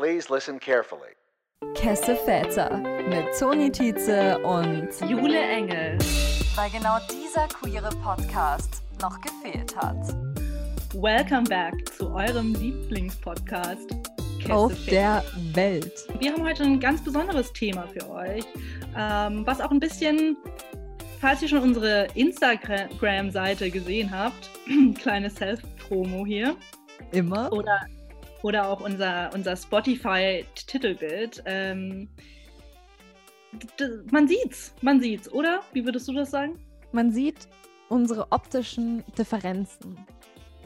Please listen carefully. Kesse Väter mit Toni Tietze und Jule Engel. Weil genau dieser queere Podcast noch gefehlt hat. Welcome back zu eurem Lieblingspodcast. Kesse Auf der Welt. Wir haben heute ein ganz besonderes Thema für euch, ähm, was auch ein bisschen, falls ihr schon unsere Instagram-Seite gesehen habt, kleine Self-Promo hier, Immer. oder, oder auch unser, unser Spotify-Titelbild. Ähm, man sieht's, man sieht's, oder? Wie würdest du das sagen? Man sieht unsere optischen Differenzen.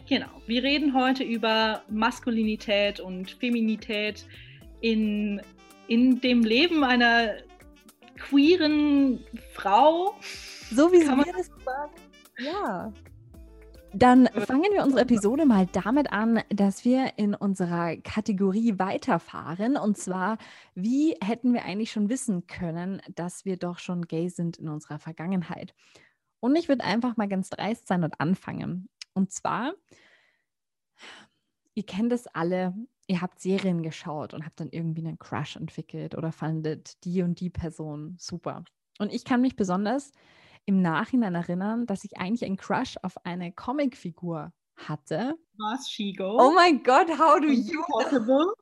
Genau. Wir reden heute über Maskulinität und Feminität in, in dem Leben einer queeren Frau. So wie Kann man das sagen. Ja. Dann fangen wir unsere Episode mal damit an, dass wir in unserer Kategorie weiterfahren. Und zwar, wie hätten wir eigentlich schon wissen können, dass wir doch schon gay sind in unserer Vergangenheit? Und ich würde einfach mal ganz dreist sein und anfangen. Und zwar, ihr kennt es alle, ihr habt Serien geschaut und habt dann irgendwie einen Crush entwickelt oder fandet die und die Person super. Und ich kann mich besonders im Nachhinein erinnern, dass ich eigentlich einen Crush auf eine Comicfigur hatte. Was, Shigo? Oh mein Gott, how do you? Possible?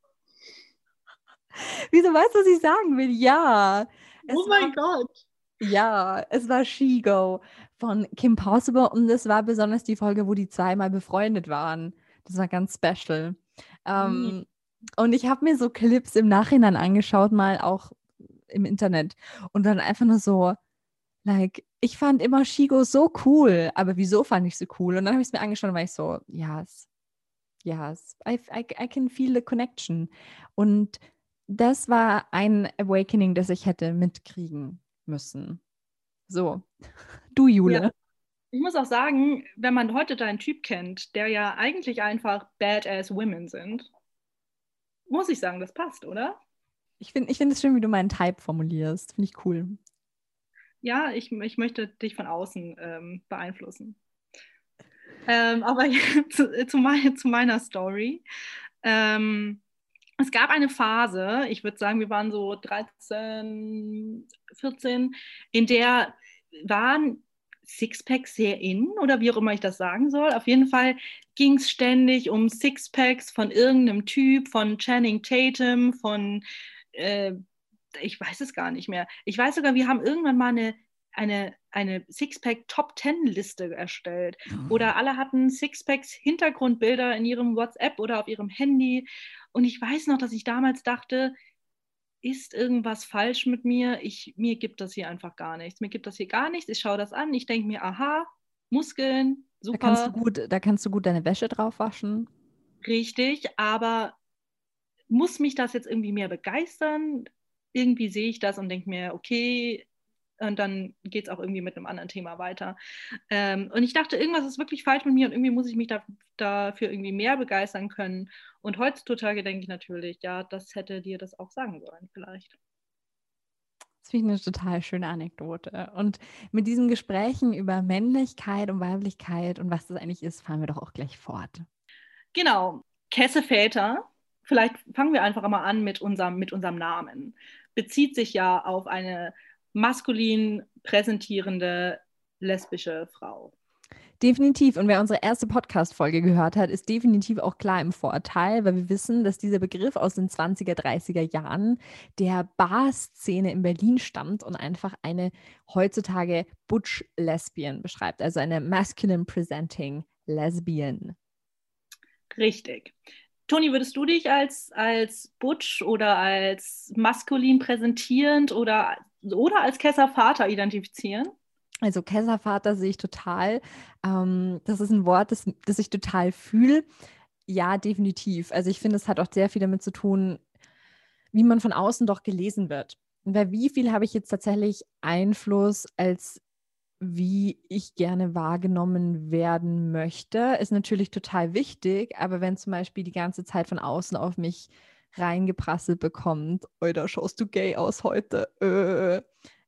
Wieso weißt du, was ich sagen will? Ja. Oh mein Gott. Ja, es war She-Go von Kim Possible und es war besonders die Folge, wo die zweimal befreundet waren. Das war ganz special. Ähm, Und ich habe mir so Clips im Nachhinein angeschaut, mal auch im Internet und dann einfach nur so, like, ich fand immer Shigo so cool, aber wieso fand ich sie cool? Und dann habe ich es mir angeschaut und war ich so, yes, yes, I, I, I can feel the connection. Und das war ein Awakening, das ich hätte mitkriegen müssen. So, du Jule. Ja. Ich muss auch sagen, wenn man heute deinen Typ kennt, der ja eigentlich einfach Badass Women sind, muss ich sagen, das passt, oder? Ich finde ich find es schön, wie du meinen Type formulierst. Finde ich cool. Ja, ich, ich möchte dich von außen ähm, beeinflussen. Ähm, aber zu, zu, mein, zu meiner Story. Ähm, es gab eine Phase, ich würde sagen, wir waren so 13, 14, in der waren Sixpacks sehr in oder wie auch immer ich das sagen soll. Auf jeden Fall ging es ständig um Sixpacks von irgendeinem Typ, von Channing Tatum, von, äh, ich weiß es gar nicht mehr. Ich weiß sogar, wir haben irgendwann mal eine, eine, eine Sixpack Top 10 Liste erstellt. Oder alle hatten Sixpacks Hintergrundbilder in ihrem WhatsApp oder auf ihrem Handy. Und ich weiß noch, dass ich damals dachte, ist irgendwas falsch mit mir? Ich, mir gibt das hier einfach gar nichts. Mir gibt das hier gar nichts. Ich schaue das an. Ich denke mir, aha, Muskeln, Da kannst, du super, gut, da kannst du gut deine Wäsche drauf waschen. richtig. Aber muss mich das jetzt irgendwie mehr begeistern? Irgendwie sehe ich das und denke mir, okay, und dann geht es auch irgendwie mit einem anderen Thema weiter. Ähm, und ich dachte, irgendwas ist wirklich falsch mit mir und irgendwie muss ich mich da, dafür irgendwie mehr begeistern können. Und heutzutage denke ich natürlich, ja, das hätte dir das auch sagen sollen, vielleicht. Das finde ich eine total schöne Anekdote. Und mit diesen Gesprächen über Männlichkeit und Weiblichkeit und was das eigentlich ist, fahren wir doch auch gleich fort. Genau, Kesseväter. Vielleicht fangen wir einfach mal an mit unserem, mit unserem Namen. Bezieht sich ja auf eine maskulin präsentierende lesbische Frau. Definitiv. Und wer unsere erste Podcast-Folge gehört hat, ist definitiv auch klar im Vorteil, weil wir wissen, dass dieser Begriff aus den 20er, 30er Jahren der Bar-Szene in Berlin stammt und einfach eine heutzutage Butch-Lesbian beschreibt, also eine masculine presenting Lesbian. Richtig. Toni, würdest du dich als, als Butch oder als maskulin präsentierend oder, oder als Kesservater identifizieren? Also Kesservater sehe ich total. Ähm, das ist ein Wort, das, das ich total fühle. Ja, definitiv. Also ich finde, es hat auch sehr viel damit zu tun, wie man von außen doch gelesen wird. Bei wie viel habe ich jetzt tatsächlich Einfluss, als wie ich gerne wahrgenommen werden möchte, ist natürlich total wichtig. Aber wenn zum Beispiel die ganze Zeit von außen auf mich reingeprasselt bekommt, oder schaust du gay aus heute, äh,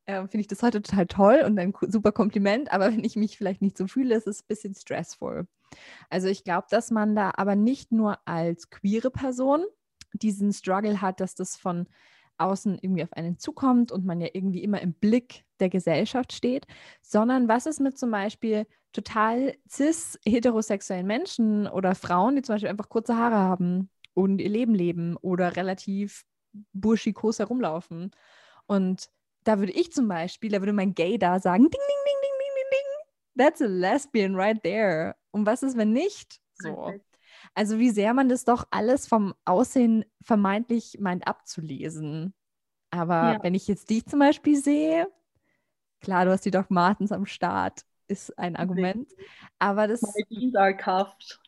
äh, finde ich das heute total toll und ein super Kompliment. Aber wenn ich mich vielleicht nicht so fühle, ist es ein bisschen stressful. Also ich glaube, dass man da aber nicht nur als queere Person diesen Struggle hat, dass das von außen irgendwie auf einen zukommt und man ja irgendwie immer im Blick der Gesellschaft steht, sondern was ist mit zum Beispiel total cis heterosexuellen Menschen oder Frauen, die zum Beispiel einfach kurze Haare haben und ihr Leben leben oder relativ burschikos herumlaufen. Und da würde ich zum Beispiel, da würde mein Gay da sagen, ding, ding, ding, ding, ding, ding, ding, that's a lesbian right there. Und was ist, wenn nicht? So. Also wie sehr man das doch alles vom Aussehen vermeintlich meint abzulesen. Aber ja. wenn ich jetzt dich zum Beispiel sehe, klar, du hast die Doc Martens am Start, ist ein Argument. Aber das. Jeans are cuffed.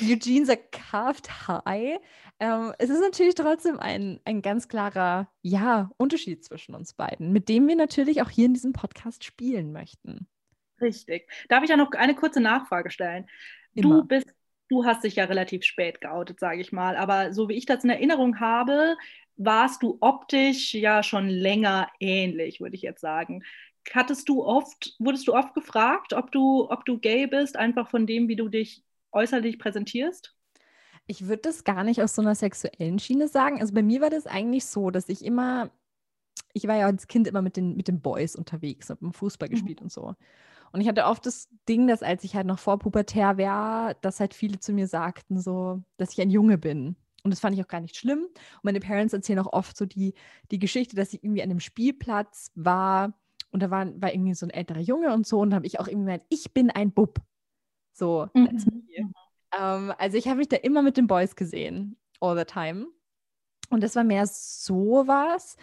Eugene are cuffed high. Ähm, es ist natürlich trotzdem ein, ein ganz klarer, ja, Unterschied zwischen uns beiden, mit dem wir natürlich auch hier in diesem Podcast spielen möchten. Richtig. Darf ich ja noch eine kurze Nachfrage stellen? Immer. Du bist, du hast dich ja relativ spät geoutet, sage ich mal, aber so wie ich das in Erinnerung habe, warst du optisch ja schon länger ähnlich, würde ich jetzt sagen. Hattest du oft, wurdest du oft gefragt, ob du, ob du gay bist, einfach von dem, wie du dich äußerlich präsentierst? Ich würde das gar nicht aus so einer sexuellen Schiene sagen. Also bei mir war das eigentlich so, dass ich immer, ich war ja als Kind immer mit den, mit den Boys unterwegs, habe Fußball mhm. gespielt mhm. und so. Und ich hatte oft das Ding, dass als ich halt noch vorpubertär war, dass halt viele zu mir sagten, so, dass ich ein Junge bin. Und das fand ich auch gar nicht schlimm. Und meine Parents erzählen auch oft so die, die Geschichte, dass ich irgendwie an einem Spielplatz war und da war, war irgendwie so ein älterer Junge und so. Und da habe ich auch irgendwie gemeint, ich bin ein Bub. So, mhm. ähm, also ich habe mich da immer mit den Boys gesehen, all the time. Und das war mehr sowas.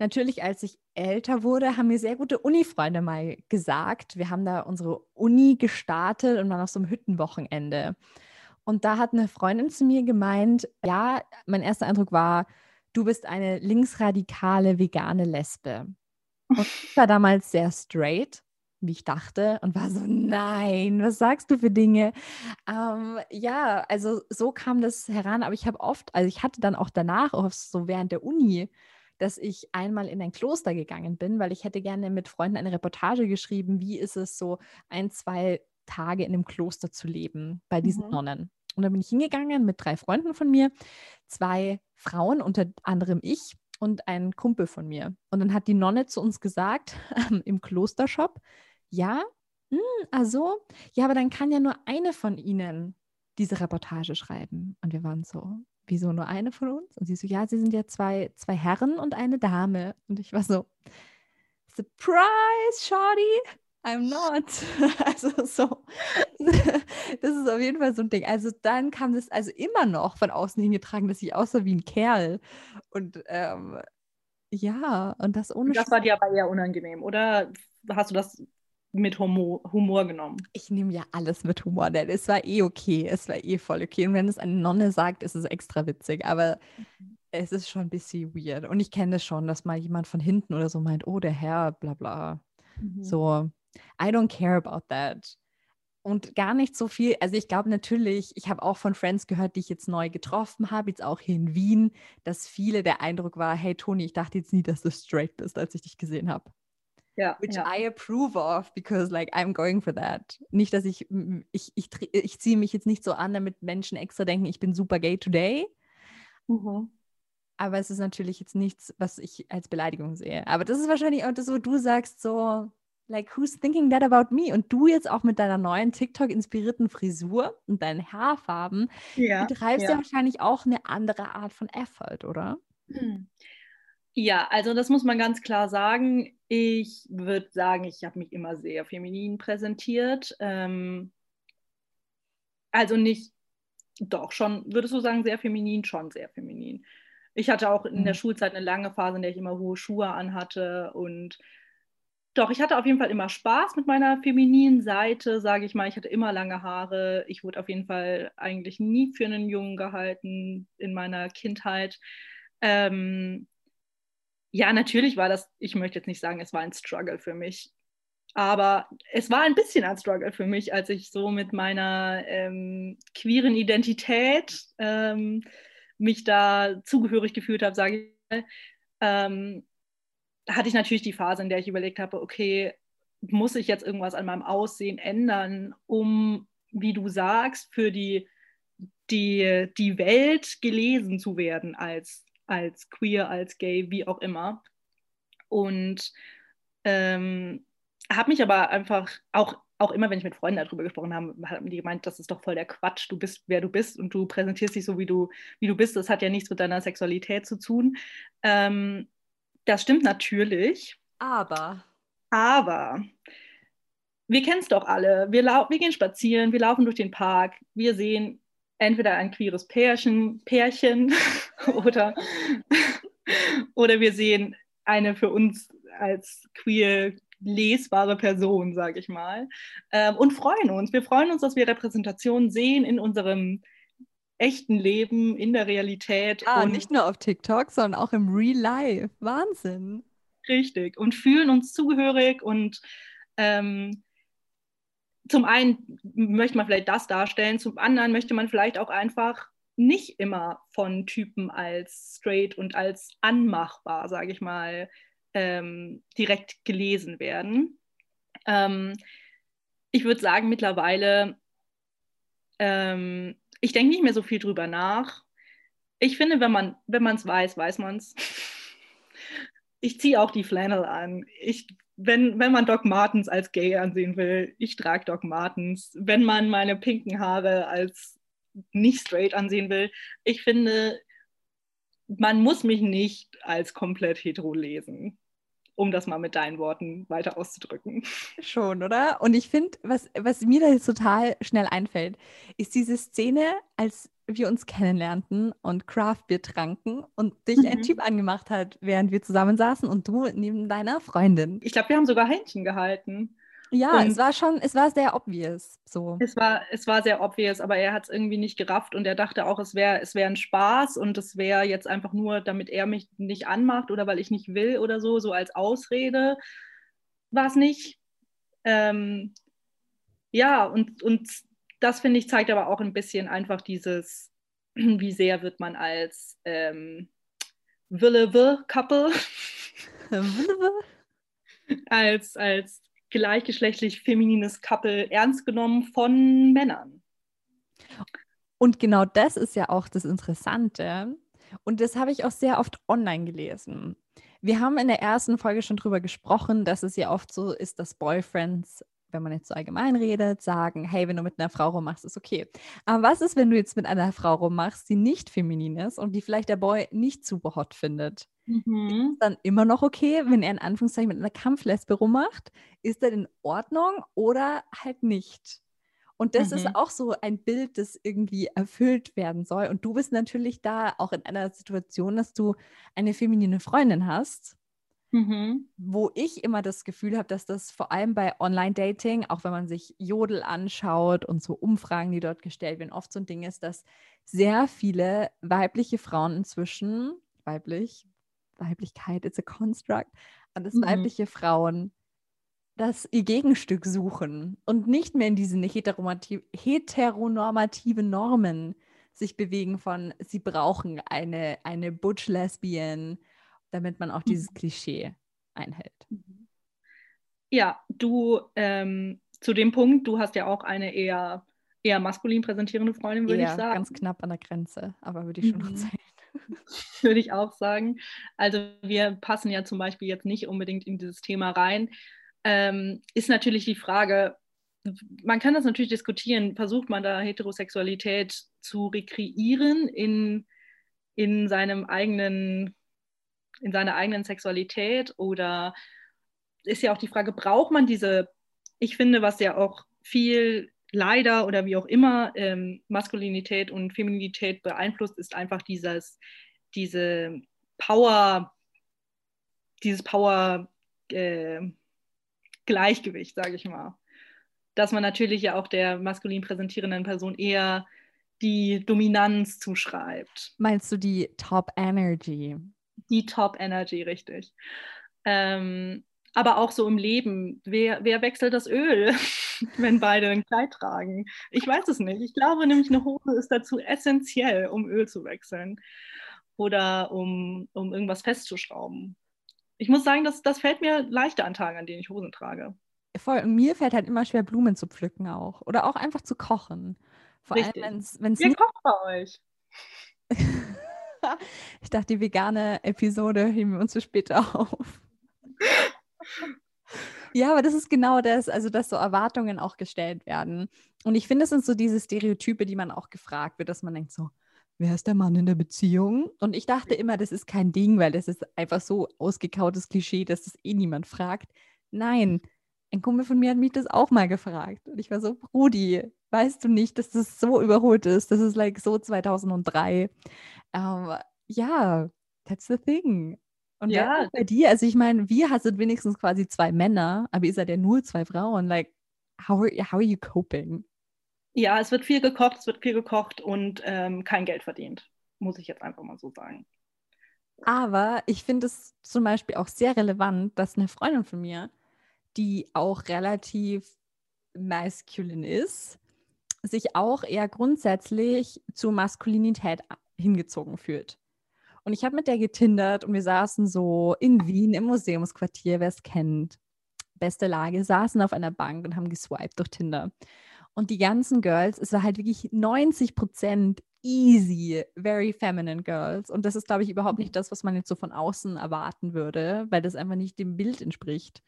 Natürlich, als ich älter wurde, haben mir sehr gute Uni-Freunde mal gesagt, wir haben da unsere Uni gestartet und waren auf so einem Hüttenwochenende. Und da hat eine Freundin zu mir gemeint, ja, mein erster Eindruck war, du bist eine linksradikale vegane Lesbe. Und ich war damals sehr straight, wie ich dachte, und war so, nein, was sagst du für Dinge? Ähm, ja, also so kam das heran, aber ich habe oft, also ich hatte dann auch danach, auch so während der Uni, dass ich einmal in ein Kloster gegangen bin, weil ich hätte gerne mit Freunden eine Reportage geschrieben, wie ist es so ein, zwei Tage in einem Kloster zu leben bei diesen mhm. Nonnen. Und da bin ich hingegangen mit drei Freunden von mir, zwei Frauen, unter anderem ich, und ein Kumpel von mir. Und dann hat die Nonne zu uns gesagt, im Klostershop, ja, mh, hm, also, ja, aber dann kann ja nur eine von ihnen diese Reportage schreiben. Und wir waren so, wieso nur eine von uns? Und sie so, ja, sie sind ja zwei, zwei Herren und eine Dame. Und ich war so, Surprise, Shorty! I'm not. Also so, das ist auf jeden Fall so ein Ding. Also dann kam das also immer noch von außen hingetragen, dass ich aussah wie ein Kerl. Und ähm, ja, und das ohne. Das war dir aber eher unangenehm, oder hast du das mit Humor, Humor genommen? Ich nehme ja alles mit Humor, denn es war eh okay. Es war eh voll okay. Und wenn es eine Nonne sagt, ist es extra witzig. Aber mhm. es ist schon ein bisschen weird. Und ich kenne das schon, dass mal jemand von hinten oder so meint, oh, der Herr, bla bla. Mhm. So, I don't care about that. Und gar nicht so viel, also ich glaube natürlich, ich habe auch von Friends gehört, die ich jetzt neu getroffen habe, jetzt auch hier in Wien, dass viele der Eindruck war, hey Toni, ich dachte jetzt nie, dass du straight bist, als ich dich gesehen habe. Ja, Which ja. I approve of, because like I'm going for that. Nicht, dass ich, ich, ich, ich ziehe mich jetzt nicht so an, damit Menschen extra denken, ich bin super gay today. Mhm. Aber es ist natürlich jetzt nichts, was ich als Beleidigung sehe. Aber das ist wahrscheinlich auch das, wo du sagst, so, like, who's thinking that about me? Und du jetzt auch mit deiner neuen TikTok-inspirierten Frisur und deinen Haarfarben ja, betreibst ja. ja wahrscheinlich auch eine andere Art von Effort, oder? Hm. Ja, also das muss man ganz klar sagen. Ich würde sagen, ich habe mich immer sehr feminin präsentiert. Ähm, also nicht, doch schon, würdest du sagen, sehr feminin, schon sehr feminin. Ich hatte auch in der mhm. Schulzeit eine lange Phase, in der ich immer hohe Schuhe anhatte und doch, ich hatte auf jeden Fall immer Spaß mit meiner femininen Seite, sage ich mal. Ich hatte immer lange Haare. Ich wurde auf jeden Fall eigentlich nie für einen Jungen gehalten in meiner Kindheit. Ähm, ja, natürlich war das, ich möchte jetzt nicht sagen, es war ein Struggle für mich. Aber es war ein bisschen ein Struggle für mich, als ich so mit meiner ähm, queeren Identität ähm, mich da zugehörig gefühlt habe, sage ich mal. Ähm, hatte ich natürlich die Phase, in der ich überlegt habe, okay, muss ich jetzt irgendwas an meinem Aussehen ändern, um, wie du sagst, für die die, die Welt gelesen zu werden als, als queer, als gay, wie auch immer. Und ähm, habe mich aber einfach auch, auch immer, wenn ich mit Freunden darüber gesprochen habe, haben die gemeint, das ist doch voll der Quatsch, du bist, wer du bist und du präsentierst dich so, wie du, wie du bist. Das hat ja nichts mit deiner Sexualität zu tun. Ähm, das stimmt natürlich. Aber. Aber wir kennen es doch alle. Wir, wir gehen spazieren, wir laufen durch den Park, wir sehen entweder ein queeres Pärchen, Pärchen oder, oder wir sehen eine für uns als queer lesbare Person, sage ich mal, ähm, und freuen uns. Wir freuen uns, dass wir Repräsentationen sehen in unserem echten Leben, in der Realität. Ah, und nicht nur auf TikTok, sondern auch im Real Life. Wahnsinn. Richtig. Und fühlen uns zugehörig und ähm, zum einen möchte man vielleicht das darstellen, zum anderen möchte man vielleicht auch einfach nicht immer von Typen als straight und als anmachbar, sage ich mal, ähm, direkt gelesen werden. Ähm, ich würde sagen, mittlerweile, ähm, ich denke nicht mehr so viel drüber nach. Ich finde, wenn man es weiß, weiß man es. Ich ziehe auch die Flannel an. Ich wenn, wenn man Doc Martens als gay ansehen will, ich trage Doc Martens. Wenn man meine pinken Haare als nicht straight ansehen will, ich finde, man muss mich nicht als komplett hetero lesen um das mal mit deinen Worten weiter auszudrücken. Schon, oder? Und ich finde, was, was mir da jetzt total schnell einfällt, ist diese Szene, als wir uns kennenlernten und Craftbeer tranken und dich mhm. ein Typ angemacht hat, während wir zusammen saßen und du neben deiner Freundin. Ich glaube, wir haben sogar Händchen gehalten. Ja, und es war schon, es war sehr obvious. So. Es war, es war sehr obvious, aber er hat es irgendwie nicht gerafft und er dachte auch, es wäre es wär ein Spaß und es wäre jetzt einfach nur, damit er mich nicht anmacht oder weil ich nicht will oder so, so als Ausrede. War es nicht. Ähm, ja, und, und das finde ich zeigt aber auch ein bisschen einfach dieses, wie sehr wird man als ähm, Couple als, als gleichgeschlechtlich feminines Couple ernst genommen von Männern. Und genau das ist ja auch das Interessante. Und das habe ich auch sehr oft online gelesen. Wir haben in der ersten Folge schon darüber gesprochen, dass es ja oft so ist, dass Boyfriends, wenn man jetzt so allgemein redet, sagen, hey, wenn du mit einer Frau rummachst, ist okay. Aber was ist, wenn du jetzt mit einer Frau rummachst, die nicht feminin ist und die vielleicht der Boy nicht super hot findet? Mhm. Ist dann immer noch okay, wenn er in Anführungszeichen mit einer Kampflesbe rummacht? Ist das in Ordnung oder halt nicht? Und das mhm. ist auch so ein Bild, das irgendwie erfüllt werden soll. Und du bist natürlich da auch in einer Situation, dass du eine feminine Freundin hast, mhm. wo ich immer das Gefühl habe, dass das vor allem bei Online-Dating, auch wenn man sich Jodel anschaut und so Umfragen, die dort gestellt werden, oft so ein Ding ist, dass sehr viele weibliche Frauen inzwischen, weiblich, Weiblichkeit is a construct, und dass mhm. weibliche Frauen das ihr Gegenstück suchen und nicht mehr in diese heteronormativen Normen sich bewegen von, sie brauchen eine, eine Butch-Lesbian, damit man auch dieses mhm. Klischee einhält. Mhm. Ja, du ähm, zu dem Punkt, du hast ja auch eine eher, eher maskulin präsentierende Freundin, würde ich sagen. Ganz knapp an der Grenze, aber würde ich schon noch sagen. würde ich auch sagen. Also wir passen ja zum Beispiel jetzt nicht unbedingt in dieses Thema rein. Ähm, ist natürlich die Frage, man kann das natürlich diskutieren, versucht man da Heterosexualität zu rekreieren in, in seinem eigenen, in seiner eigenen Sexualität oder ist ja auch die Frage, braucht man diese, ich finde, was ja auch viel leider oder wie auch immer ähm, Maskulinität und Feminität beeinflusst, ist einfach dieses, diese Power, dieses Power äh, Gleichgewicht, sage ich mal. Dass man natürlich ja auch der maskulin präsentierenden Person eher die Dominanz zuschreibt. Meinst du die Top Energy? Die Top Energy, richtig. Ähm, aber auch so im Leben. Wer, wer wechselt das Öl, wenn beide ein Kleid tragen? Ich weiß es nicht. Ich glaube nämlich, eine Hose ist dazu essentiell, um Öl zu wechseln oder um, um irgendwas festzuschrauben. Ich muss sagen, das, das fällt mir leichter an Tagen, an denen ich Hosen trage. Voll. Und mir fällt halt immer schwer, Blumen zu pflücken auch. Oder auch einfach zu kochen. Vor Richtig. allem, wenn es Wer kocht bei euch? ich dachte, die vegane Episode heben wir uns für später auf. Ja, aber das ist genau das, also dass so Erwartungen auch gestellt werden. Und ich finde, es sind so diese Stereotype, die man auch gefragt wird, dass man denkt so, wer ist der Mann in der Beziehung? Und ich dachte immer, das ist kein Ding, weil das ist einfach so ausgekautes Klischee, dass das eh niemand fragt. Nein, ein Kumpel von mir hat mich das auch mal gefragt. Und ich war so, Brudi, weißt du nicht, dass das so überholt ist? Das ist like so 2003. Um, ähm, ja, that's the thing. Und ja. bei dir, also ich meine, wir sind wenigstens quasi zwei Männer, aber ihr seid ja nur zwei Frauen. Like, how are, how are you coping? Ja, es wird viel gekocht, es wird viel gekocht und ähm, kein Geld verdient, muss ich jetzt einfach mal so sagen. Aber ich finde es zum Beispiel auch sehr relevant, dass eine Freundin von mir, die auch relativ masculine ist, sich auch eher grundsätzlich zur Maskulinität hingezogen fühlt. Und ich habe mit der getindert und wir saßen so in Wien im Museumsquartier, wer es kennt. Beste Lage, saßen auf einer Bank und haben geswiped durch Tinder. Und die ganzen Girls, es war halt wirklich 90 Prozent easy, very feminine Girls. Und das ist, glaube ich, überhaupt nicht das, was man jetzt so von außen erwarten würde, weil das einfach nicht dem Bild entspricht.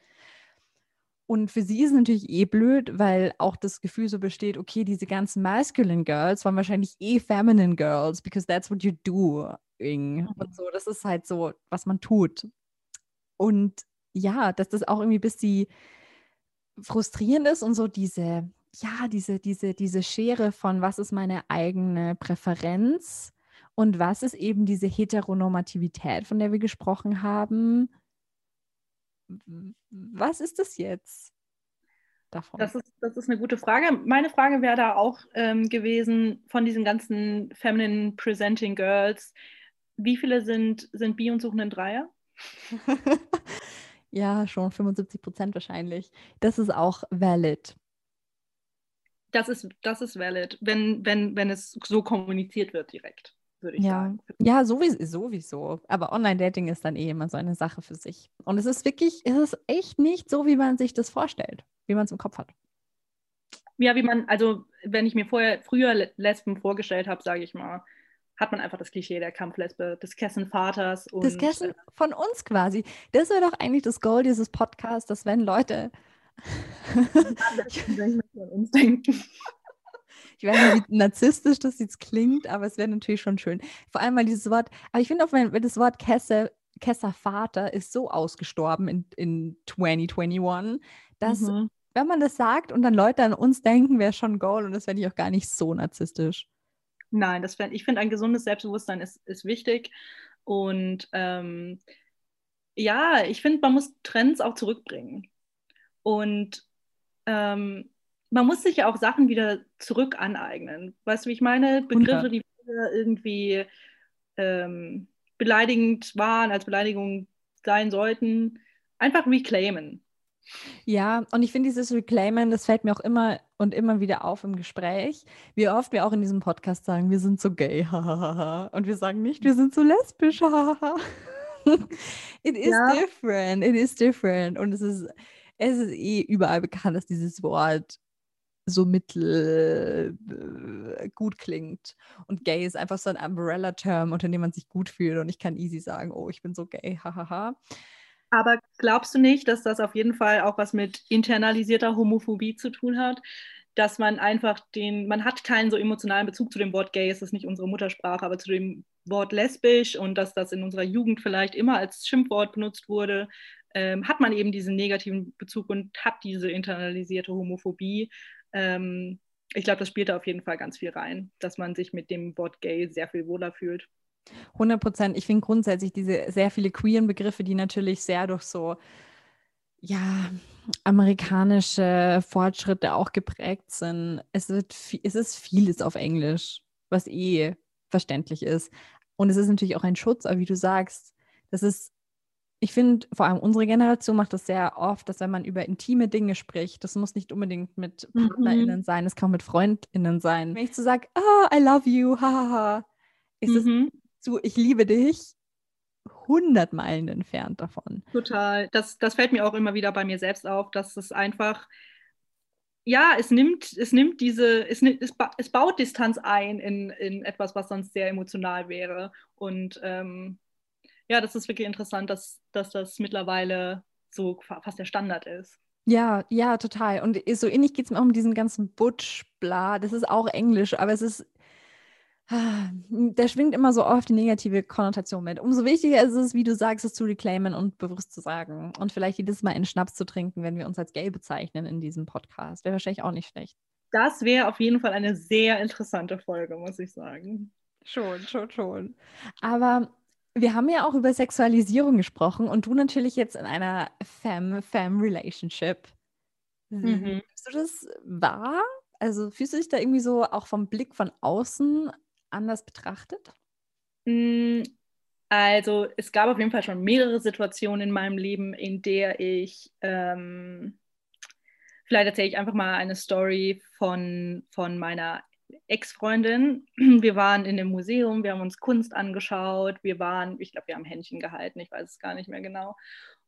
Und für sie ist es natürlich eh blöd, weil auch das Gefühl so besteht, okay, diese ganzen masculine Girls waren wahrscheinlich eh feminine Girls, because that's what you do. Mhm. Und so, das ist halt so, was man tut. Und ja, dass das auch irgendwie bis die frustrierend ist und so diese, ja, diese, diese, diese Schere von was ist meine eigene Präferenz und was ist eben diese Heteronormativität, von der wir gesprochen haben. Was ist das jetzt? Davon? Das ist, das ist eine gute Frage. Meine Frage wäre da auch ähm, gewesen von diesen ganzen feminine presenting Girls, wie viele sind, sind Bi und suchen einen Dreier? ja, schon 75 Prozent wahrscheinlich. Das ist auch valid. Das ist, das ist valid, wenn, wenn, wenn es so kommuniziert wird direkt, würde ich ja. sagen. Ja, sowieso, sowieso. Aber Online-Dating ist dann eh immer so eine Sache für sich. Und es ist wirklich, es ist echt nicht so, wie man sich das vorstellt, wie man es im Kopf hat. Ja, wie man, also wenn ich mir vorher früher Lesben vorgestellt habe, sage ich mal, hat man einfach das Klischee der Kampflesbe, des Kessenvaters. Und, des Kessen von uns quasi. Das wäre doch eigentlich das Goal dieses Podcasts, dass wenn Leute. uns denken. Ich weiß nicht, wie narzisstisch das jetzt klingt, aber es wäre natürlich schon schön. Vor allem, weil dieses Wort, aber ich finde auch, wenn, das Wort Kesse, Kesservater ist so ausgestorben in, in 2021, dass, mhm. wenn man das sagt und dann Leute an uns denken, wäre schon Goal und das wäre ich auch gar nicht so narzisstisch. Nein, das fänd, ich finde, ein gesundes Selbstbewusstsein ist, ist wichtig. Und ähm, ja, ich finde, man muss Trends auch zurückbringen. Und ähm, man muss sich ja auch Sachen wieder zurück aneignen. Weißt du, wie ich meine? Begriffe, die irgendwie ähm, beleidigend waren, als Beleidigung sein sollten, einfach reclaimen. Ja, und ich finde dieses Reclaimen, das fällt mir auch immer und immer wieder auf im Gespräch, wie oft wir auch in diesem Podcast sagen, wir sind so gay, und wir sagen nicht, wir sind so lesbisch, It is ja. different, it is different. Und es ist, es ist eh überall bekannt, dass dieses Wort so mittel äh, gut klingt. Und gay ist einfach so ein Umbrella-Term, unter dem man sich gut fühlt. Und ich kann easy sagen, oh, ich bin so gay, hahaha. Aber glaubst du nicht, dass das auf jeden Fall auch was mit internalisierter Homophobie zu tun hat? Dass man einfach den, man hat keinen so emotionalen Bezug zu dem Wort gay, es ist nicht unsere Muttersprache, aber zu dem Wort lesbisch und dass das in unserer Jugend vielleicht immer als Schimpfwort benutzt wurde, ähm, hat man eben diesen negativen Bezug und hat diese internalisierte Homophobie. Ähm, ich glaube, das spielt da auf jeden Fall ganz viel rein, dass man sich mit dem Wort gay sehr viel wohler fühlt. 100 Prozent. Ich finde grundsätzlich diese sehr viele queeren Begriffe, die natürlich sehr durch so, ja, amerikanische Fortschritte auch geprägt sind. Es, wird, es ist vieles auf Englisch, was eh verständlich ist. Und es ist natürlich auch ein Schutz, aber wie du sagst, das ist, ich finde, vor allem unsere Generation macht das sehr oft, dass wenn man über intime Dinge spricht, das muss nicht unbedingt mit mhm. PartnerInnen mhm. sein, es kann mit FreundInnen sein. Wenn ich so sage, oh, I love you, hahaha, ist mhm. es zu Ich liebe dich 100 Meilen entfernt davon. Total. Das, das fällt mir auch immer wieder bei mir selbst auf, dass es einfach, ja, es nimmt, es nimmt diese, es, es, es baut Distanz ein in, in etwas, was sonst sehr emotional wäre. Und ähm, ja, das ist wirklich interessant, dass, dass das mittlerweile so fast der Standard ist. Ja, ja, total. Und so ähnlich geht es mir auch um diesen ganzen Butch-Bla. Das ist auch Englisch, aber es ist, der schwingt immer so oft die negative Konnotation mit. Umso wichtiger ist es, wie du sagst, es zu reclaimen und bewusst zu sagen. Und vielleicht jedes Mal einen Schnaps zu trinken, wenn wir uns als gay bezeichnen in diesem Podcast. Wäre wahrscheinlich auch nicht schlecht. Das wäre auf jeden Fall eine sehr interessante Folge, muss ich sagen. Schon, schon, schon. Aber wir haben ja auch über Sexualisierung gesprochen und du natürlich jetzt in einer Femme-Femme-Relationship. Mhm. Du das wahr? Also fühlst du dich da irgendwie so auch vom Blick von außen anders betrachtet? Mm, also es gab auf jeden Fall schon mehrere Situationen in meinem Leben, in der ich, ähm, vielleicht erzähle ich einfach mal eine Story von, von meiner Ex-Freundin. Wir waren in dem Museum, wir haben uns Kunst angeschaut, wir waren, ich glaube, wir haben Händchen gehalten, ich weiß es gar nicht mehr genau.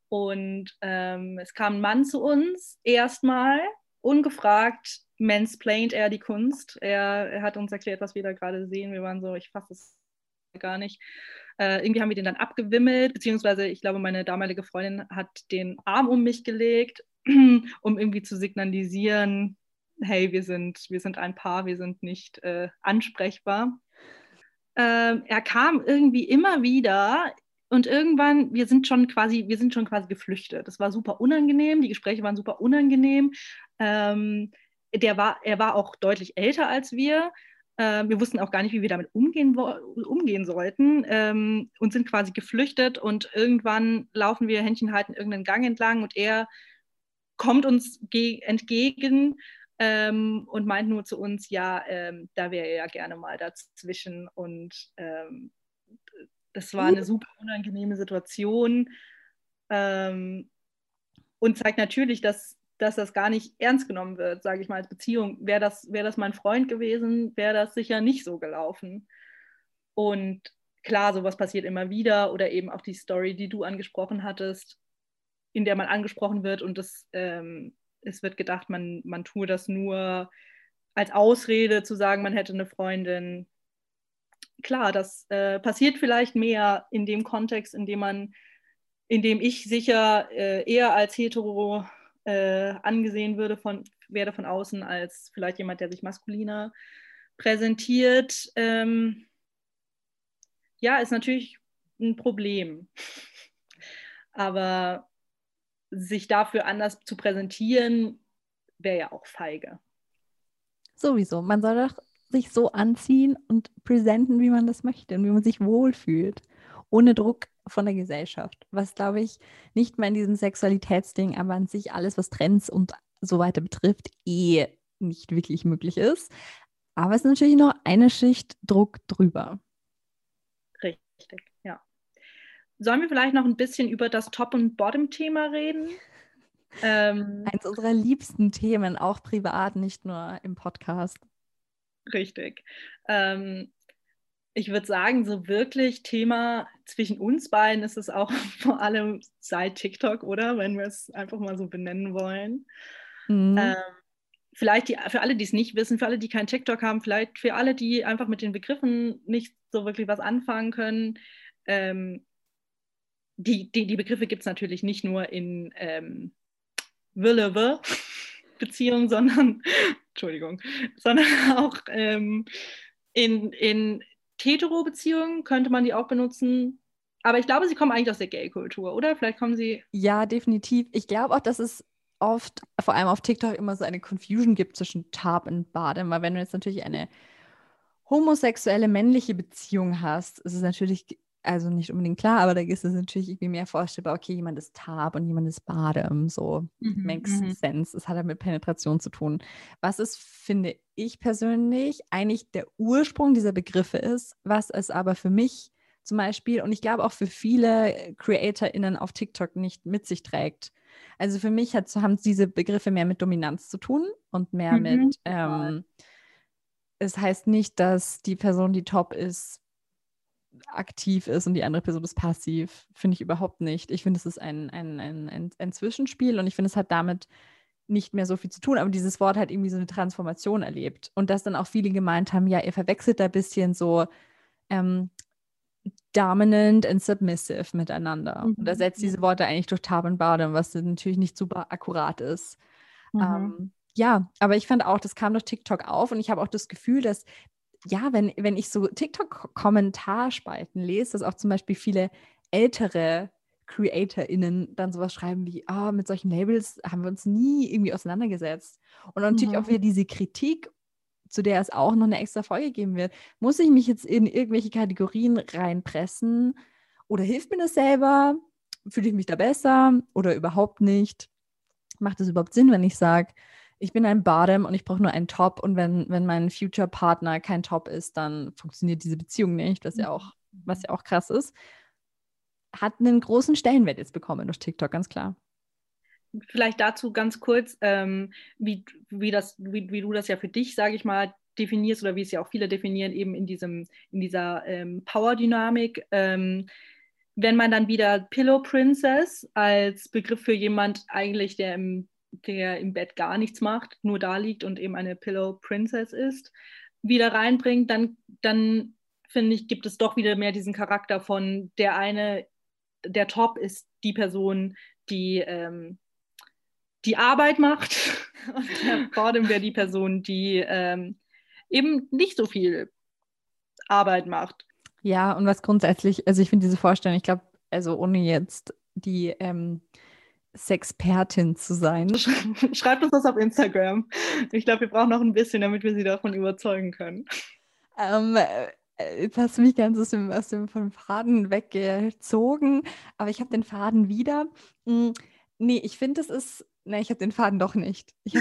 Und ähm, es kam ein Mann zu uns, erstmal, ungefragt, mansplained er die Kunst. Er, er, hat uns erklärt, was wir da gerade sehen. Wir waren so, ich fasse es gar nicht. Äh, irgendwie haben wir den dann abgewimmelt, beziehungsweise ich glaube, meine damalige Freundin hat den Arm um mich gelegt, um irgendwie zu signalisieren, hey, wir sind, wir sind ein Paar, wir sind nicht äh, ansprechbar. Ähm, er kam irgendwie immer wieder und irgendwann, wir sind schon quasi, wir sind schon quasi geflüchtet. Das war super unangenehm, die Gespräche waren super unangenehm. Ähm, der war, er war auch deutlich älter als wir. Äh, wir wussten auch gar nicht, wie wir damit umgehen, umgehen sollten ähm, und sind quasi geflüchtet. Und irgendwann laufen wir Händchen halten irgendeinen Gang entlang und er kommt uns entgegen ähm, und meint nur zu uns, ja, ähm, da wäre er ja gerne mal dazwischen. Und ähm, das war eine super unangenehme Situation ähm, und zeigt natürlich, dass dass das gar nicht ernst genommen wird, sage ich mal, als Beziehung. Wäre das, wär das mein Freund gewesen, wäre das sicher nicht so gelaufen. Und klar, sowas passiert immer wieder oder eben auch die Story, die du angesprochen hattest, in der man angesprochen wird und das, ähm, es wird gedacht, man, man tue das nur als Ausrede zu sagen, man hätte eine Freundin. Klar, das äh, passiert vielleicht mehr in dem Kontext, in dem man, in dem ich sicher äh, eher als hetero äh, angesehen würde von, werde von außen als vielleicht jemand, der sich maskuliner präsentiert, ähm, ja, ist natürlich ein Problem. Aber sich dafür anders zu präsentieren, wäre ja auch feige. Sowieso. Man soll doch sich so anziehen und präsenten, wie man das möchte und wie man sich wohlfühlt. Ohne Druck von der Gesellschaft, was glaube ich nicht mehr in diesem Sexualitätsding, aber an sich alles, was Trends und so weiter betrifft, eh nicht wirklich möglich ist. Aber es ist natürlich noch eine Schicht Druck drüber. Richtig. Sollen wir vielleicht noch ein bisschen über das Top- und Bottom-Thema reden? Ähm, Eins unserer liebsten Themen, auch privat, nicht nur im Podcast. Richtig. Ähm, ich würde sagen, so wirklich Thema zwischen uns beiden ist es auch vor allem seit TikTok, oder? Wenn wir es einfach mal so benennen wollen. Mhm. Ähm, vielleicht die, für alle, die es nicht wissen, für alle, die kein TikTok haben, vielleicht für alle, die einfach mit den Begriffen nicht so wirklich was anfangen können. Ähm, die, die, die Begriffe gibt es natürlich nicht nur in ähm, Willewe Beziehungen, sondern, Entschuldigung, sondern auch ähm, in, in Hetero-Beziehungen könnte man die auch benutzen. Aber ich glaube, sie kommen eigentlich aus der Gay-Kultur, oder? Vielleicht kommen sie. Ja, definitiv. Ich glaube auch, dass es oft, vor allem auf TikTok, immer so eine Confusion gibt zwischen Tab und Bade. Weil wenn du jetzt natürlich eine homosexuelle männliche Beziehung hast, ist es natürlich also nicht unbedingt klar, aber da ist es natürlich irgendwie mehr vorstellbar, okay, jemand ist Tab und jemand ist Badem, so mhm, makes mhm. sense. Es hat halt mit Penetration zu tun. Was es, finde ich persönlich, eigentlich der Ursprung dieser Begriffe ist, was es aber für mich zum Beispiel und ich glaube auch für viele CreatorInnen auf TikTok nicht mit sich trägt. Also für mich hat, haben diese Begriffe mehr mit Dominanz zu tun und mehr mhm. mit, ähm, es heißt nicht, dass die Person, die top ist, aktiv ist und die andere Person ist passiv. Finde ich überhaupt nicht. Ich finde, es ist ein, ein, ein, ein, ein Zwischenspiel und ich finde, es hat damit nicht mehr so viel zu tun, aber dieses Wort hat irgendwie so eine Transformation erlebt. Und dass dann auch viele gemeint haben, ja, ihr verwechselt da ein bisschen so ähm, dominant und submissive miteinander. Mhm. Und da setzt diese Worte eigentlich durch Tab und Bottom, was natürlich nicht super akkurat ist. Mhm. Ähm, ja, aber ich fand auch, das kam durch TikTok auf und ich habe auch das Gefühl, dass ja, wenn, wenn ich so TikTok-Kommentarspalten lese, dass auch zum Beispiel viele ältere CreatorInnen dann sowas schreiben wie, ah, mit solchen Labels haben wir uns nie irgendwie auseinandergesetzt. Und natürlich mhm. auch wieder diese Kritik, zu der es auch noch eine extra Folge geben wird. Muss ich mich jetzt in irgendwelche Kategorien reinpressen? Oder hilft mir das selber? Fühle ich mich da besser oder überhaupt nicht? Macht es überhaupt Sinn, wenn ich sage, ich bin ein Bottom und ich brauche nur einen Top und wenn, wenn mein Future-Partner kein Top ist, dann funktioniert diese Beziehung nicht, was ja auch, was ja auch krass ist hat einen großen Stellenwert jetzt bekommen durch TikTok, ganz klar. Vielleicht dazu ganz kurz, ähm, wie, wie, das, wie, wie du das ja für dich, sage ich mal, definierst oder wie es ja auch viele definieren, eben in, diesem, in dieser ähm, Power-Dynamik. Ähm, wenn man dann wieder Pillow Princess als Begriff für jemand eigentlich, der im, der im Bett gar nichts macht, nur da liegt und eben eine Pillow Princess ist, wieder reinbringt, dann, dann finde ich, gibt es doch wieder mehr diesen Charakter von der eine der Top ist die Person, die ähm, die Arbeit macht und der Bottom wäre die Person, die ähm, eben nicht so viel Arbeit macht. Ja, und was grundsätzlich, also ich finde diese Vorstellung, ich glaube, also ohne jetzt die ähm, Sexpertin zu sein. Schreibt uns das auf Instagram. Ich glaube, wir brauchen noch ein bisschen, damit wir sie davon überzeugen können. Ähm, jetzt hast du mich ganz aus dem, aus dem vom Faden weggezogen, aber ich habe den Faden wieder. Hm, nee, ich finde, es ist, nee, ich habe den Faden doch nicht.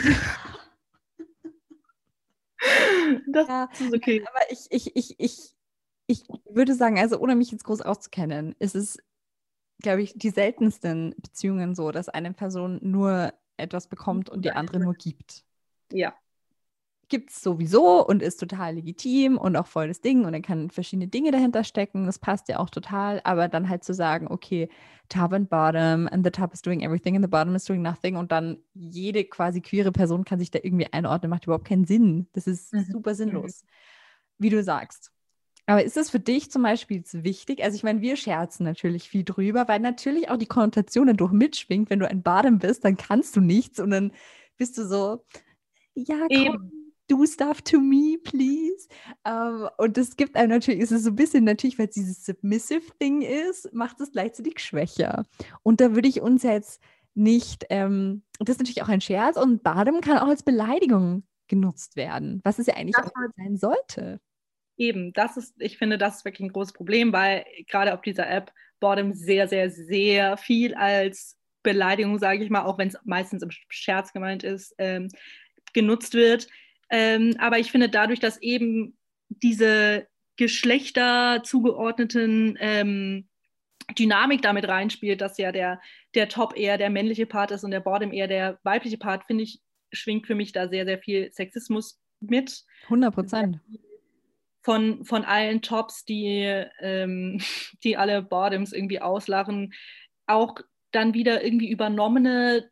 Das ja, ist okay. Aber ich, ich, ich, ich, ich würde sagen, also ohne mich jetzt groß auszukennen, ist es, glaube ich, die seltensten Beziehungen so, dass eine Person nur etwas bekommt und die andere nur gibt. Ja, gibt es sowieso und ist total legitim und auch voll das Ding und dann kann verschiedene Dinge dahinter stecken. Das passt ja auch total. Aber dann halt zu sagen, okay, top and bottom and the top is doing everything and the bottom is doing nothing und dann jede quasi queere Person kann sich da irgendwie einordnen, macht überhaupt keinen Sinn. Das ist mhm. super sinnlos, wie du sagst. Aber ist es für dich zum Beispiel wichtig? Also ich meine, wir scherzen natürlich viel drüber, weil natürlich auch die Konnotation dadurch mitschwingt. Wenn du ein Bottom bist, dann kannst du nichts und dann bist du so, ja, komm, Eben do stuff to me, please. Ähm, und das gibt einem natürlich, ist es so ein bisschen natürlich, weil es dieses Submissive-Ding ist, macht es gleichzeitig schwächer. Und da würde ich uns jetzt nicht, ähm, das ist natürlich auch ein Scherz und Badem kann auch als Beleidigung genutzt werden, was es ja eigentlich das auch sein sollte. Eben, das ist, ich finde, das ist wirklich ein großes Problem, weil gerade auf dieser App Bottom sehr, sehr, sehr viel als Beleidigung, sage ich mal, auch wenn es meistens im Scherz gemeint ist, ähm, genutzt wird. Ähm, aber ich finde dadurch, dass eben diese Geschlechter zugeordneten ähm, Dynamik damit reinspielt, dass ja der, der Top eher der männliche Part ist und der Bottom eher der weibliche Part, finde ich, schwingt für mich da sehr, sehr viel Sexismus mit. 100 Prozent. Von, von allen Tops, die, ähm, die alle Bottoms irgendwie auslachen, auch dann wieder irgendwie übernommene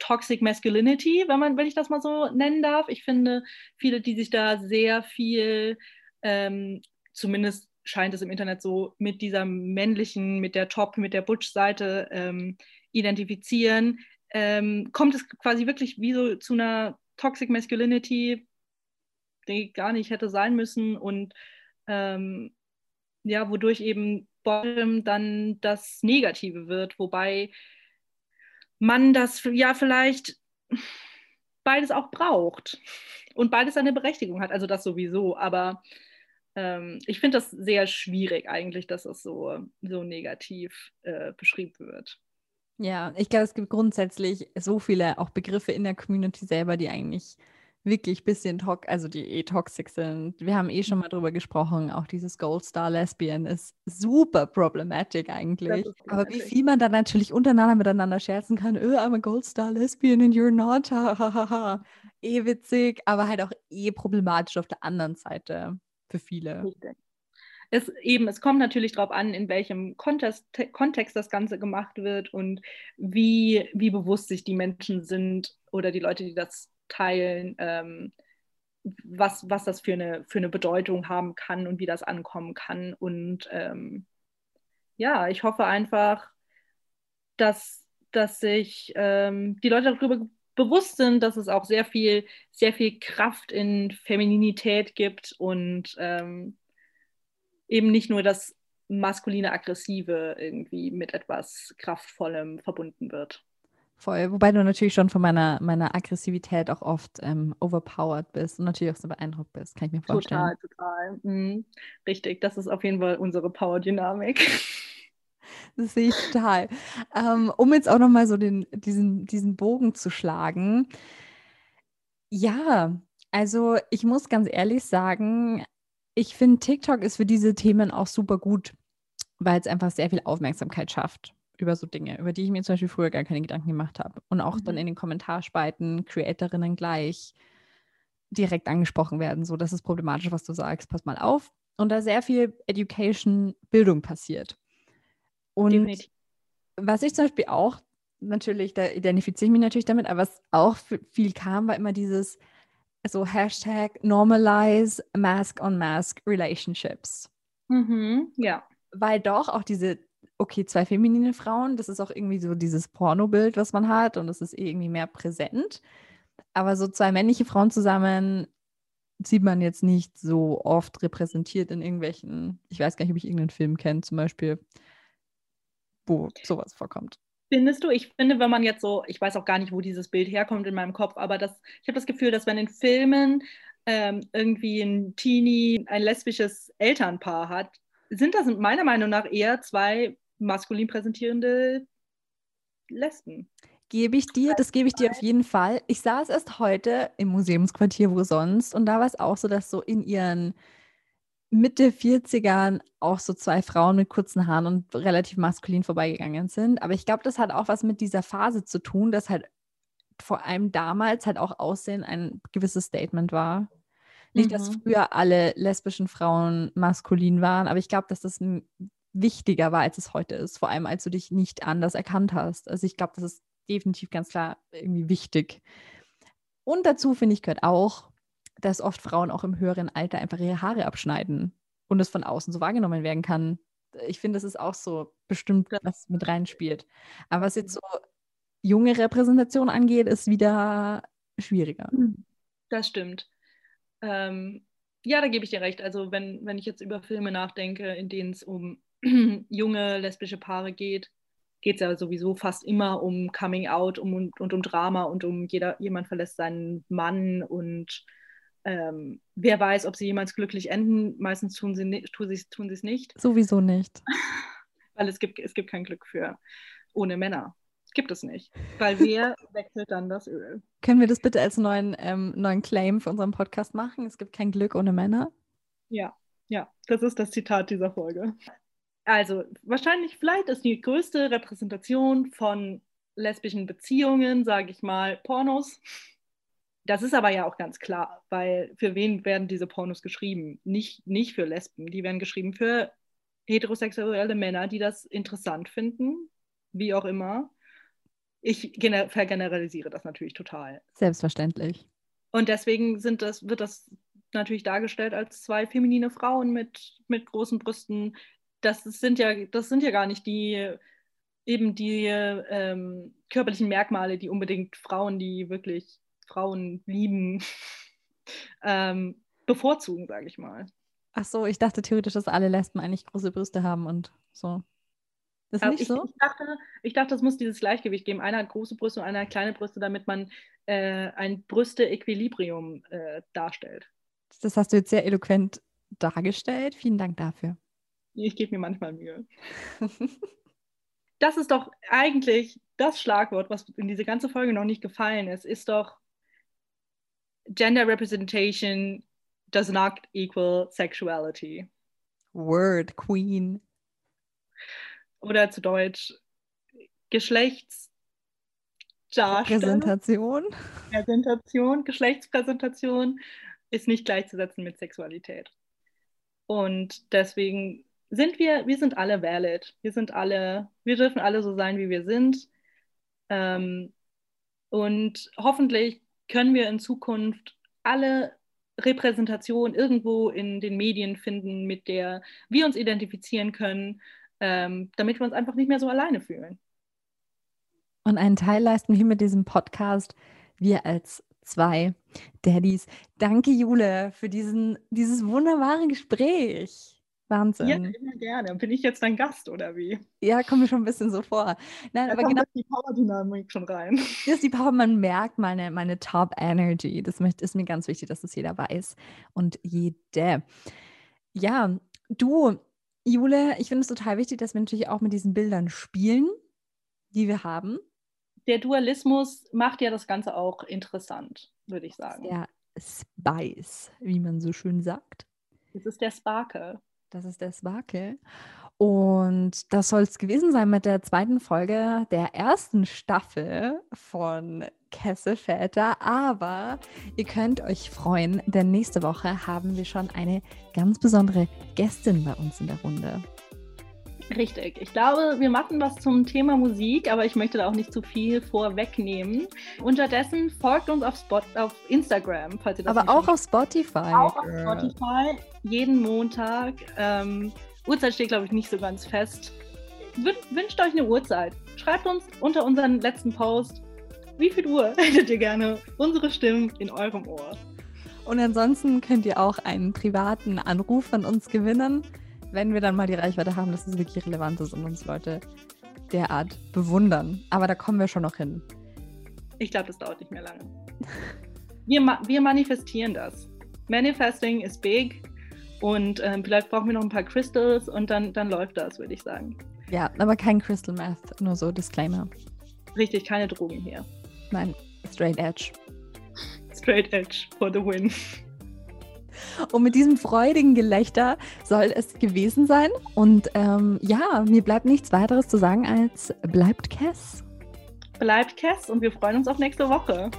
Toxic Masculinity, wenn, man, wenn ich das mal so nennen darf. Ich finde, viele, die sich da sehr viel, ähm, zumindest scheint es im Internet so, mit dieser männlichen, mit der Top, mit der Butch-Seite ähm, identifizieren, ähm, kommt es quasi wirklich wie so zu einer Toxic Masculinity, die gar nicht hätte sein müssen und ähm, ja, wodurch eben Bottom dann das Negative wird, wobei man das ja vielleicht beides auch braucht und beides seine Berechtigung hat. Also das sowieso, aber ähm, ich finde das sehr schwierig eigentlich, dass das so, so negativ äh, beschrieben wird. Ja, ich glaube, es gibt grundsätzlich so viele auch Begriffe in der Community selber, die eigentlich wirklich ein bisschen toxisch, also die eh toxic sind. Wir haben eh schon mal drüber gesprochen, auch dieses Gold Star Lesbian ist super problematisch eigentlich. Aber wie viel man dann natürlich untereinander miteinander scherzen kann, oh, I'm a Gold Star Lesbian and you're not, eh witzig, aber halt auch eh problematisch auf der anderen Seite für viele. es eben, es kommt natürlich darauf an, in welchem Kontext, Kontext das Ganze gemacht wird und wie, wie bewusst sich die Menschen sind oder die Leute, die das teilen, ähm, was, was das für eine, für eine Bedeutung haben kann und wie das ankommen kann. Und ähm, ja, ich hoffe einfach, dass, dass sich ähm, die Leute darüber bewusst sind, dass es auch sehr viel, sehr viel Kraft in Femininität gibt und ähm, eben nicht nur das maskuline Aggressive irgendwie mit etwas Kraftvollem verbunden wird. Voll, wobei du natürlich schon von meiner, meiner Aggressivität auch oft ähm, overpowered bist und natürlich auch so beeindruckt bist, kann ich mir vorstellen. Total, total. Mhm. Richtig, das ist auf jeden Fall unsere Power-Dynamik. Das sehe ich total. Ähm, um jetzt auch nochmal so den, diesen, diesen Bogen zu schlagen. Ja, also ich muss ganz ehrlich sagen, ich finde, TikTok ist für diese Themen auch super gut, weil es einfach sehr viel Aufmerksamkeit schafft über so Dinge, über die ich mir zum Beispiel früher gar keine Gedanken gemacht habe. Und auch mhm. dann in den Kommentarspalten Creatorinnen gleich direkt angesprochen werden. So, das ist problematisch, was du sagst, pass mal auf. Und da sehr viel Education, Bildung passiert. Und Definitiv. was ich zum Beispiel auch, natürlich, da identifiziere ich mich natürlich damit, aber was auch viel kam, war immer dieses so Hashtag Normalize Mask-on-Mask Relationships. Mhm, ja. Weil doch auch diese, okay, zwei feminine Frauen, das ist auch irgendwie so dieses Pornobild, was man hat und das ist eh irgendwie mehr präsent. Aber so zwei männliche Frauen zusammen sieht man jetzt nicht so oft repräsentiert in irgendwelchen, ich weiß gar nicht, ob ich irgendeinen Film kenne, zum Beispiel wo sowas vorkommt. Findest du? Ich finde, wenn man jetzt so, ich weiß auch gar nicht, wo dieses Bild herkommt in meinem Kopf, aber das, ich habe das Gefühl, dass wenn in Filmen ähm, irgendwie ein Teenie ein lesbisches Elternpaar hat, sind das meiner Meinung nach eher zwei maskulin präsentierende Lesben. Gebe ich dir, das gebe ich dir auf jeden Fall. Ich saß erst heute im Museumsquartier, wo sonst, und da war es auch so, dass so in ihren Mitte 40ern auch so zwei Frauen mit kurzen Haaren und relativ maskulin vorbeigegangen sind. Aber ich glaube, das hat auch was mit dieser Phase zu tun, dass halt vor allem damals halt auch Aussehen ein gewisses Statement war. Nicht, mhm. dass früher alle lesbischen Frauen maskulin waren, aber ich glaube, dass das wichtiger war, als es heute ist. Vor allem, als du dich nicht anders erkannt hast. Also ich glaube, das ist definitiv ganz klar irgendwie wichtig. Und dazu, finde ich, gehört auch, dass oft Frauen auch im höheren Alter einfach ihre Haare abschneiden und es von außen so wahrgenommen werden kann. Ich finde, das ist auch so bestimmt, was mit reinspielt. Aber was jetzt so junge Repräsentation angeht, ist wieder schwieriger. Hm. Das stimmt. Ähm, ja, da gebe ich dir recht. Also wenn, wenn ich jetzt über Filme nachdenke, in denen es um junge lesbische Paare geht, geht es ja sowieso fast immer um Coming Out um, und, und um Drama und um jeder, jemand verlässt seinen Mann und ähm, wer weiß, ob sie jemals glücklich enden. Meistens tun sie tun sie tun es nicht. Sowieso nicht. Weil es gibt, es gibt kein Glück für ohne Männer. Gibt es nicht. Weil wer wechselt dann das Öl? Können wir das bitte als neuen, ähm, neuen Claim für unseren Podcast machen? Es gibt kein Glück ohne Männer? Ja, ja, das ist das Zitat dieser Folge. Also, wahrscheinlich, vielleicht ist die größte Repräsentation von lesbischen Beziehungen, sage ich mal, Pornos. Das ist aber ja auch ganz klar, weil für wen werden diese Pornos geschrieben? Nicht, nicht für Lesben, die werden geschrieben für heterosexuelle Männer, die das interessant finden, wie auch immer. Ich vergeneralisiere das natürlich total. Selbstverständlich. Und deswegen das, wird das natürlich dargestellt als zwei feminine Frauen mit, mit großen Brüsten. Das sind ja, das sind ja gar nicht die eben die ähm, körperlichen Merkmale, die unbedingt Frauen, die wirklich Frauen lieben, ähm, bevorzugen, sage ich mal. Ach so, ich dachte theoretisch, dass alle Lesben eigentlich große Brüste haben und so. Das ist also nicht ich, so? Ich dachte, ich dachte, es muss dieses Gleichgewicht geben. Einer hat große Brüste und einer hat kleine Brüste, damit man äh, ein Brüste-Equilibrium äh, darstellt. Das hast du jetzt sehr eloquent dargestellt. Vielen Dank dafür. Ich gebe mir manchmal Mühe. das ist doch eigentlich das Schlagwort, was in diese ganze Folge noch nicht gefallen ist, ist doch gender representation does not equal sexuality. Word, Queen. Oder zu Deutsch Geschlechtspräsentation. Präsentation, Geschlechtspräsentation ist nicht gleichzusetzen mit Sexualität. Und deswegen sind wir, wir sind alle valid. Wir sind alle, wir dürfen alle so sein, wie wir sind. Ähm, und hoffentlich können wir in Zukunft alle Repräsentation irgendwo in den Medien finden, mit der wir uns identifizieren können, ähm, damit wir uns einfach nicht mehr so alleine fühlen. Und einen Teil leisten wir mit diesem Podcast, wir als zwei Daddys. Danke, Jule, für diesen, dieses wunderbare Gespräch. Wahnsinn. Ja, immer gerne. Bin ich jetzt dein Gast oder wie? Ja, kommt mir schon ein bisschen so vor. Nein, da aber genau. die Power-Dynamik schon rein. Das ist die Power, man merkt meine, meine Top-Energy. Das ist mir ganz wichtig, dass das jeder weiß und jede. Ja, du, Jule, ich finde es total wichtig, dass wir natürlich auch mit diesen Bildern spielen, die wir haben. Der Dualismus macht ja das Ganze auch interessant, würde ich sagen. Ja, Spice, wie man so schön sagt. Das ist der Sparkle. Das ist der Sparkle. Und das soll es gewesen sein mit der zweiten Folge der ersten Staffel von Kesselväter. Aber ihr könnt euch freuen, denn nächste Woche haben wir schon eine ganz besondere Gästin bei uns in der Runde. Richtig. Ich glaube, wir machen was zum Thema Musik, aber ich möchte da auch nicht zu viel vorwegnehmen. Unterdessen folgt uns auf, Spot, auf Instagram, falls ihr das Aber auch auf Spotify. Auch auf Spotify. Jeden Montag. Ähm, Uhrzeit steht, glaube ich, nicht so ganz fest. Wün wünscht euch eine Uhrzeit. Schreibt uns unter unseren letzten Post, wie viel Uhr hättet ihr gerne unsere Stimmen in eurem Ohr. Und ansonsten könnt ihr auch einen privaten Anruf von uns gewinnen wenn wir dann mal die Reichweite haben, dass es wirklich relevant ist und uns Leute derart bewundern. Aber da kommen wir schon noch hin. Ich glaube, das dauert nicht mehr lange. Wir, ma wir manifestieren das. Manifesting is big und ähm, vielleicht brauchen wir noch ein paar Crystals und dann, dann läuft das, würde ich sagen. Ja, aber kein Crystal Math, nur so Disclaimer. Richtig, keine Drogen hier. Nein, straight edge. Straight edge for the win. Und mit diesem freudigen Gelächter soll es gewesen sein. Und ähm, ja, mir bleibt nichts weiteres zu sagen als bleibt Cass. Bleibt Cass und wir freuen uns auf nächste Woche.